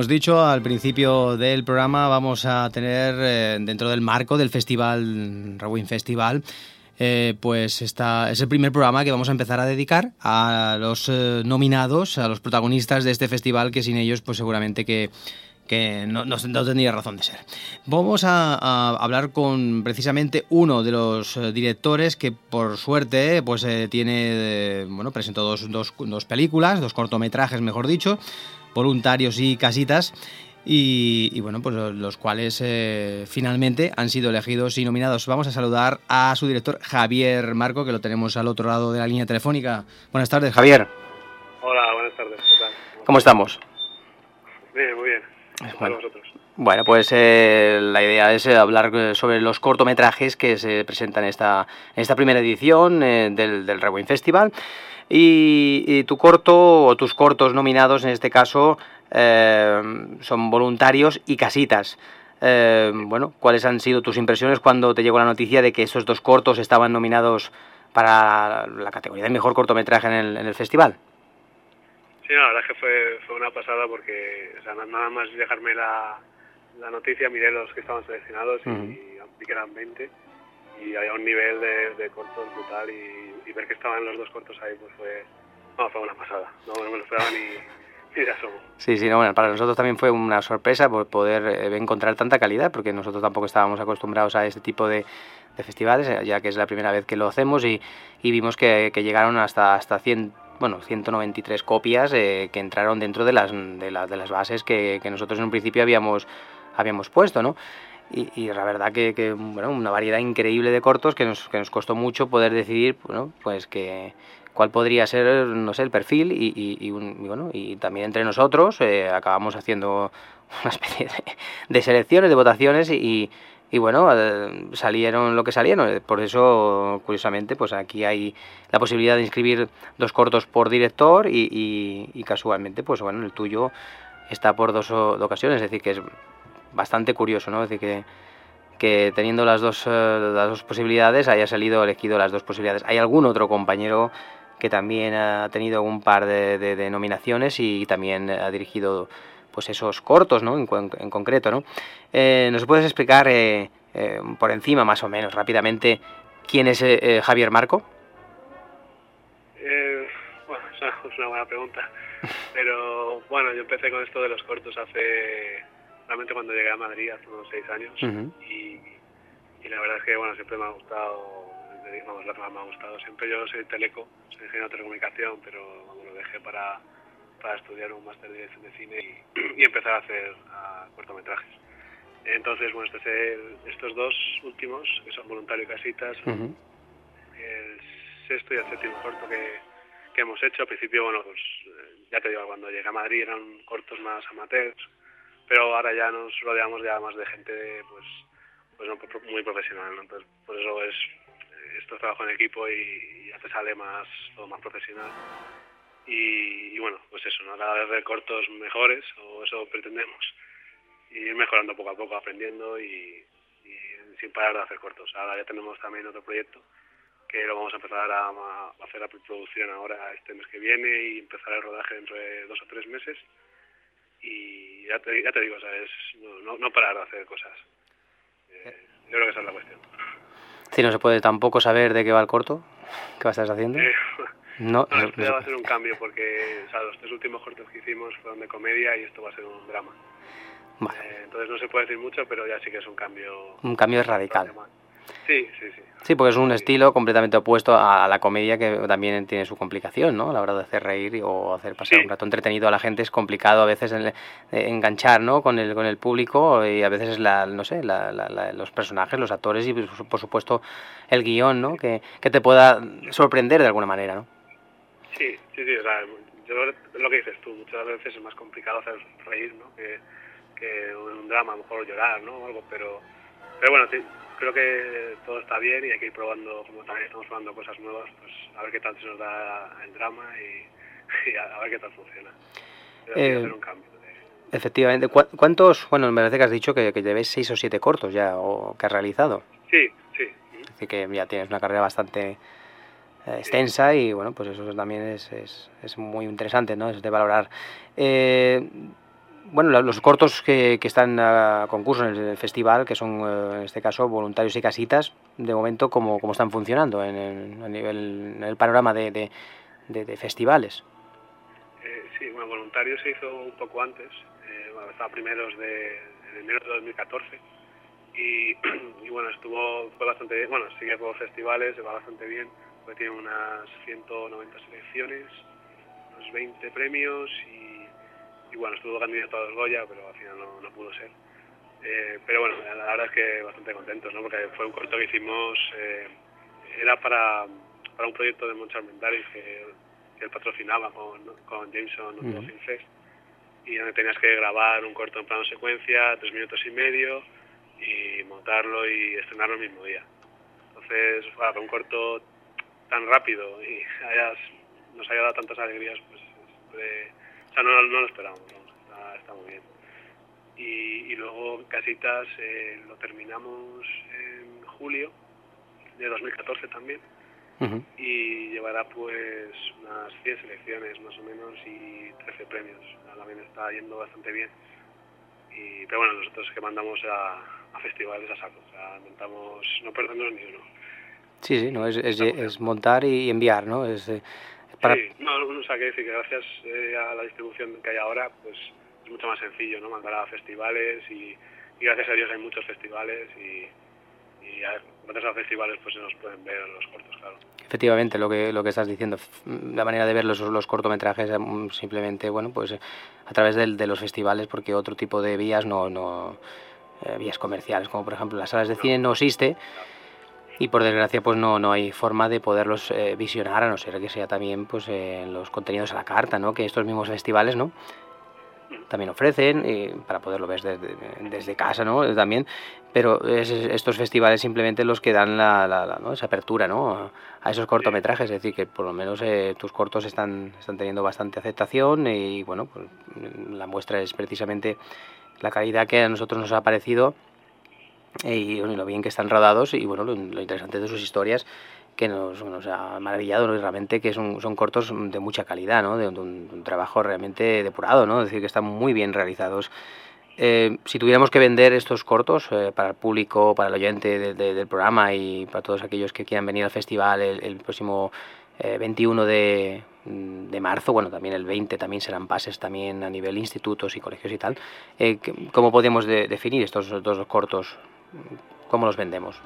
hemos dicho al principio del programa, vamos a tener eh, dentro del marco del festival, Rewind Festival, eh, pues esta es el primer programa que vamos a empezar a dedicar a los eh, nominados, a los protagonistas de este festival, que sin ellos, pues seguramente que que no, no, tendría razón de ser. Vamos a, hablar con precisamente uno de los eh, directores que por suerte pues eh, tiene, eh, bueno, presentó dos, dos, dos, películas, dos cortometrajes mejor dicho, Voluntarios y Casitas. Y, bueno, pues los cuales finalmente han sido elegidos y nominados. Vamos a saludar a su director Javier Marco, que lo tenemos al otro lado de la línea telefónica. Buenas tardes, Javier. Hola, buenas tardes. ¿Qué tal? ¿Cómo estamos? Bien, muy bien. Bueno, pues eh, la idea es eh, hablar eh, sobre los cortometrajes que se presentan en esta, en esta primera edición del, del Rewind Festival. Y, tu corto, o tus cortos nominados en este caso, son Voluntarios y Casitas. bueno, ¿cuáles han sido tus impresiones cuando te llegó la noticia de que esos dos cortos estaban nominados para la categoría de mejor cortometraje en el, en el festival? Sí, la verdad es que fue, fue una pasada porque o sea, nada más dejarme la, la noticia, miré los que estaban seleccionados y, vi que eran 20 y había un nivel de, de cortos brutal y, ver que estaban los dos cortos ahí pues fue, no, fue una pasada, no, me lo esperaba ni, asomo. Sí, sí, no, bueno, para nosotros también fue una sorpresa por poder eh, encontrar tanta calidad porque nosotros tampoco estábamos acostumbrados a este tipo de, festivales, eh, ya que es la primera vez que lo hacemos y, vimos que, llegaron hasta, hasta 100 bueno, 193 copias eh, que entraron dentro de las, de, de las bases que, que, nosotros en un principio habíamos, habíamos puesto, ¿no? Y, y la verdad que, que, bueno, una variedad increíble de cortos que nos, que nos costó mucho poder decidir, bueno, pues que cuál podría ser, no sé, el perfil y, y, y bueno, y también entre nosotros eh, acabamos haciendo una especie de, de selecciones, de votaciones y, y bueno, eh, salieron lo que salieron. Por eso, curiosamente, pues aquí hay la posibilidad de inscribir dos cortos por director y, casualmente, pues bueno, el tuyo está por dos ocasiones, es decir, que es bastante curioso, ¿no? Es decir, que, que teniendo las dos, eh, las dos posibilidades haya salido elegido las dos posibilidades. ¿Hay algún otro compañero que también ha tenido un par de, de nominaciones y también ha dirigido pues esos cortos, ¿no? En, en concreto, ¿no? Eh, ¿Nos puedes explicar eh, eh, por encima, más o menos, rápidamente, quién es Javier Marco? Bueno, esa es una buena pregunta. Pero bueno, yo empecé con esto de los cortos hace, realmente cuando llegué a Madrid, hace unos seis años. y, y, la verdad es que, bueno, siempre me ha gustado, vamos, más me ha gustado. Siempre yo soy teleco, soy ingeniero de telecomunicación, pero vamos, lo dejé para para estudiar un máster de dirección de cine y, y empezar a hacer a cortometrajes. Entonces, bueno, este estos dos últimos, que son Voluntario y Casitas, uh -huh. el sexto y el séptimo corto que, que hemos hecho. Al principio, bueno, pues ya te digo, cuando llegué a Madrid eran cortos más amateurs, pero ahora ya nos rodeamos ya más de gente pues, pues no, muy profesional. Entonces, por eso es esto es trabajo en equipo y, te sale más, todo más profesional. Y, y, bueno, pues eso, ¿no? cada vez cortos mejores, o eso pretendemos, y ir mejorando poco a poco, aprendiendo y, y, sin parar de hacer cortos. Ahora ya tenemos también otro proyecto que lo vamos a empezar a, a hacer la producción ahora este mes que viene y empezar el rodaje dentro de dos o tres meses. Y ya te, ya te digo, ¿sabes? No, no, no parar de hacer cosas. Eh, yo creo que esa es la cuestión. Si no se puede tampoco saber de qué va el corto, ¿qué vas a estar haciendo? Eh, no, no, esto ya va a ser un cambio porque o sea, los tres últimos cortos que hicimos fueron de comedia y esto va a ser un drama. Vale. Eh, entonces no se puede decir mucho, pero ya sí que es un cambio. Un cambio radical. Sí, sí, sí. Sí, porque es un estilo completamente opuesto a la comedia que también tiene su complicación, ¿no? A la hora de hacer reír o hacer pasar sí. un rato entretenido a la gente es complicado a veces en, enganchar, ¿no? Con el, con el público y a veces la, no sé, la, la, la, los personajes, los actores y por supuesto el guion, ¿no? Que, que te pueda sorprender de alguna manera, ¿no? Sí, sí, sí, o sea, yo lo que dices tú, muchas veces es más complicado hacer reír, ¿no? Que, que un drama, a lo mejor llorar, ¿no? O algo, pero, pero bueno, sí, creo que todo está bien y hay que ir probando, como también estamos probando cosas nuevas, pues a ver qué tal se nos da el drama y, y a, ver qué tal funciona. Pero eh, hacer un cambio. De... Efectivamente. ¿Cuántos, bueno, me parece que has dicho que, que llevéis seis o siete cortos ya, o que has realizado? Sí, sí. Decir, que ya tienes una carrera bastante eh, extensa y bueno, pues eso también es, es, es, muy interesante, ¿no? Es de valorar. Eh, bueno, los cortos que, que, están a concurso en el festival, que son en este caso voluntarios y casitas, de momento, ¿cómo, cómo están funcionando en el, nivel, en el panorama de, festivales? Eh, sí, bueno, voluntarios se hizo un poco antes, eh, estaba primeros de, enero de 2014 y, y, bueno, estuvo, fue bastante bien, bueno, sigue por festivales, va bastante bien, porque tiene unas 190 selecciones, unos 20 premios y y bueno, estuvo candidato a los Goya, pero al final no, no pudo ser. Eh, pero bueno, la verdad es que bastante contentos, ¿no? porque fue un corto que hicimos, eh, era para, para un proyecto de Monchar Mendaris que, que, él patrocinaba con, con Jameson uh -huh. Film Fest, y donde tenías que grabar un corto en plano secuencia, tres minutos y medio, y montarlo y estrenarlo el mismo día. Entonces, para un corto tan rápido y hayas, nos haya dado tantas alegrías, pues de, o sea, no, no lo esperamos, está, está, muy bien. Y, y luego Casitas eh, lo terminamos en julio de 2014 también. Uh -huh. Y llevará pues unas 100 selecciones más o menos y 13 premios. También está yendo bastante bien. Y, pero bueno, nosotros que mandamos a, a festivales a saco, o sea, intentamos no perdernos ni uno. Sí, sí, no, es, es, es montar y enviar, ¿no? Es, eh, para... Sí, no, o sea, que decir que gracias eh, a la distribución que hay ahora, pues es mucho más sencillo, ¿no? Mandar a festivales y, y gracias a Dios hay muchos festivales y, y a, gracias a los festivales pues se nos pueden ver los cortos, claro. Efectivamente, lo que, lo que estás diciendo, la manera de ver los, los cortometrajes simplemente, bueno, pues a través de, de los festivales, porque otro tipo de vías no, no eh, vías comerciales, como por ejemplo las salas de cine no existe. Claro y por desgracia pues no, no hay forma de poderlos eh, visionar a no ser que sea también pues eh, los contenidos a la carta ¿no? que estos mismos festivales no también ofrecen eh, para poderlo ver desde, desde, casa ¿no? también pero es estos festivales simplemente los que dan la, la, la ¿no? esa apertura ¿no? a esos cortometrajes es decir que por lo menos eh, tus cortos están, están teniendo bastante aceptación y bueno pues, la muestra es precisamente la calidad que a nosotros nos ha parecido y bueno, lo bien que están rodados y bueno, lo, interesante de sus historias que nos, ha maravillado ¿no? realmente que son, son cortos de mucha calidad, ¿no? de, un, un trabajo realmente depurado, ¿no? es decir, que están muy bien realizados. Eh, si tuviéramos que vender estos cortos eh, para el público, para el oyente de, de, del programa y para todos aquellos que quieran venir al festival el, próximo eh, 21 de, de, marzo, bueno, también el 20 también serán pases también a nivel institutos y colegios y tal, eh, ¿cómo podemos de, definir estos dos cortos? ¿Cómo los vendemos?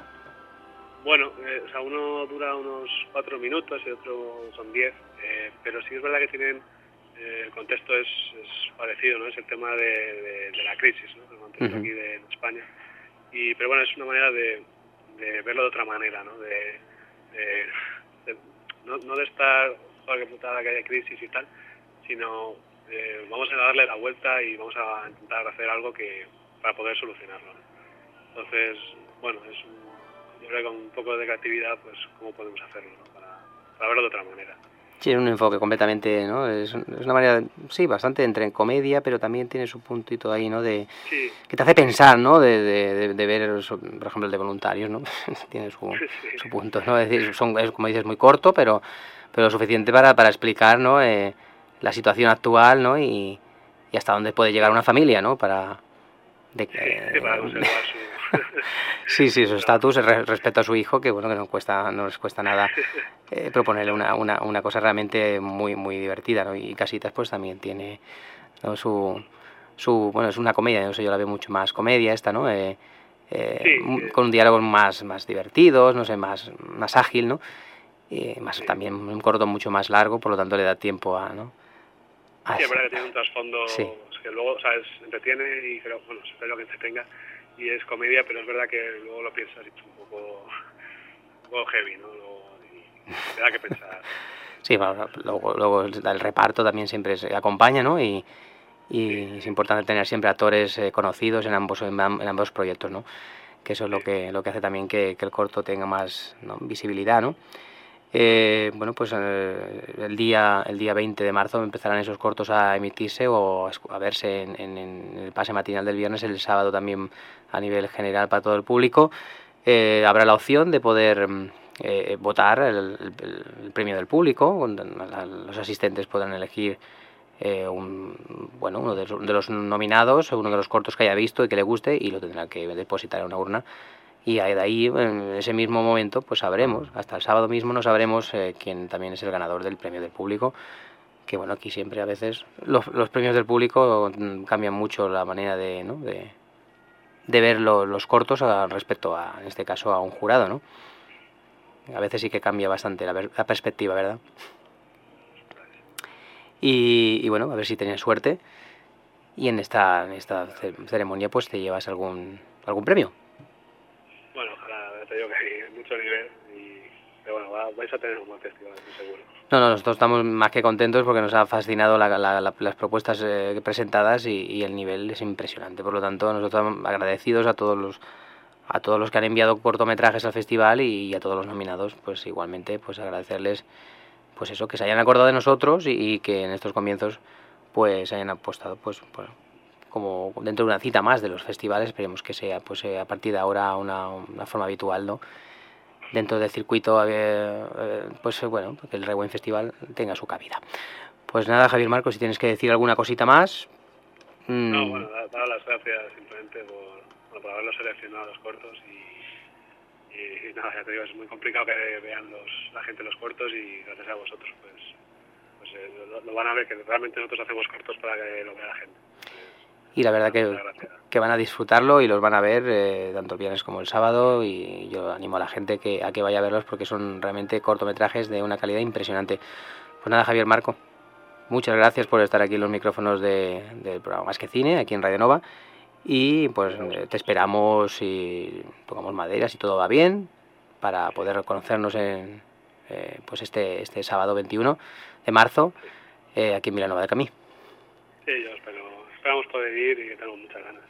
Bueno, eh, o sea, uno dura unos cuatro minutos y otro son diez, eh, pero sí es verdad que tienen, eh, el contexto es, es, parecido, ¿no? Es el tema de, de, de la crisis, ¿no? El contexto uh -huh. aquí de, en España. Y, pero bueno, es una manera de, de verlo de otra manera, ¿no? De, no, no, de estar, joder, que putada que haya crisis y tal, sino eh, vamos a darle la vuelta y vamos a intentar hacer algo que para poder solucionarlo. ¿no? Entonces, bueno, es un, yo creo que con un poco de creatividad, pues, ¿cómo podemos hacerlo? ¿no? Para, para, verlo de otra manera. Sí, es un enfoque completamente, ¿no? Es, una manera, sí, bastante entre comedia, pero también tiene su puntito ahí, ¿no? De, sí. Que te hace pensar, ¿no? De, de, de, ver, por ejemplo, el de voluntarios, ¿no? tiene su, sí. su, punto, ¿no? Es decir, son, es, como dices, muy corto, pero, pero suficiente para, para explicar, ¿no? Eh, la situación actual, ¿no? Y, y hasta dónde puede llegar una familia, ¿no? Para... De, sí, para conservar su sí, sí, su estatus respecto a su hijo, que bueno, que no cuesta, no les cuesta nada eh, proponerle una, una, una, cosa realmente muy, muy divertida, ¿no? Y Casitas pues también tiene ¿no? su, su, bueno, es una comedia, no sé, yo la veo mucho más comedia esta, ¿no? Eh, eh, sí, con diálogos más, más divertidos, no sé, más, más ágil, ¿no? Y más sí. también un corto mucho más largo, por lo tanto le da tiempo a, ¿no? A sí, es verdad que tiene un trasfondo sí. que luego, ¿sabes? Entretiene y creo, bueno, espero que entretenga y es comedia, pero es verdad que luego lo piensas y es un poco, un poco heavy, ¿no? Luego, y te da que pensar. sí, bueno, luego, luego el reparto también siempre se acompaña, ¿no? Y, y sí. es importante tener siempre actores eh, conocidos en ambos, en, en, ambos proyectos, ¿no? Que eso es lo que, lo que hace también que, que el corto tenga más ¿no? visibilidad, ¿no? Eh, bueno, pues eh, el, día, el día 20 de marzo empezarán esos cortos a emitirse o a verse en, en, el pase matinal del viernes, el sábado también a nivel general para todo el público. Eh, habrá la opción de poder eh, votar el, el, premio del público, los asistentes podrán elegir eh, un, bueno, uno de, los nominados, uno de los cortos que haya visto y que le guste y lo tendrá que depositar en una urna y de ahí en ese mismo momento pues sabremos, hasta el sábado mismo no sabremos eh, quién también es el ganador del premio del público, que bueno, aquí siempre a veces los, premios del público mm, cambian mucho la manera de, ¿no? de, de ver los cortos respecto a, en este caso, a un jurado, ¿no? A veces sí que cambia bastante la, la perspectiva, ¿verdad? Y, bueno, a ver si tienes suerte y en esta, esta ceremonia pues te llevas algún, algún premio. Bueno, ojalá, te digo que hay bueno, vais a tener un buen festival, seguro. No, no, nosotros estamos más que contentos porque nos ha fascinado las propuestas eh, presentadas y, el nivel es impresionante. Por lo tanto, nosotros agradecidos a todos los a todos los que han enviado cortometrajes al festival y, a todos los nominados, pues igualmente, pues agradecerles pues eso, que se hayan acordado de nosotros y, que en estos comienzos pues hayan apostado pues, como dentro de una cita más de los festivales, esperemos que sea pues a partir de ahora una, una forma habitual, ¿no? Dentro del circuito, eh, pues bueno, que el Rewind Festival tenga su cabida. Pues nada, Javier Marcos, si tienes que decir alguna cosita más. No, mm. bueno, dar las gracias simplemente por, por haberlos seleccionado los cortos y y, nada, ya te digo, es muy complicado que vean los, la gente los cortos y gracias a vosotros pues, pues eh, lo, van a ver, que realmente nosotros hacemos cortos para que lo vea la gente. Y la verdad que, que, van a disfrutarlo y los van a ver eh, tanto el viernes como el sábado y yo animo a la gente que, a que vaya a verlos porque son realmente cortometrajes de una calidad impresionante. Pues nada, Javier Marco, muchas gracias por estar aquí en los micrófonos de, del programa Más que Cine, aquí en Radio Nova y pues te esperamos si tocamos madera, si todo va bien, para poder conocernos en eh, pues este, este sábado 21 de marzo eh, aquí en Milanova de Camí. Sí, yo espero, esperamos poder ir y que tengo muchas ganas.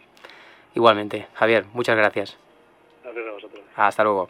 Igualmente, Javier, muchas gracias. Gracias a vosotros. Hasta luego.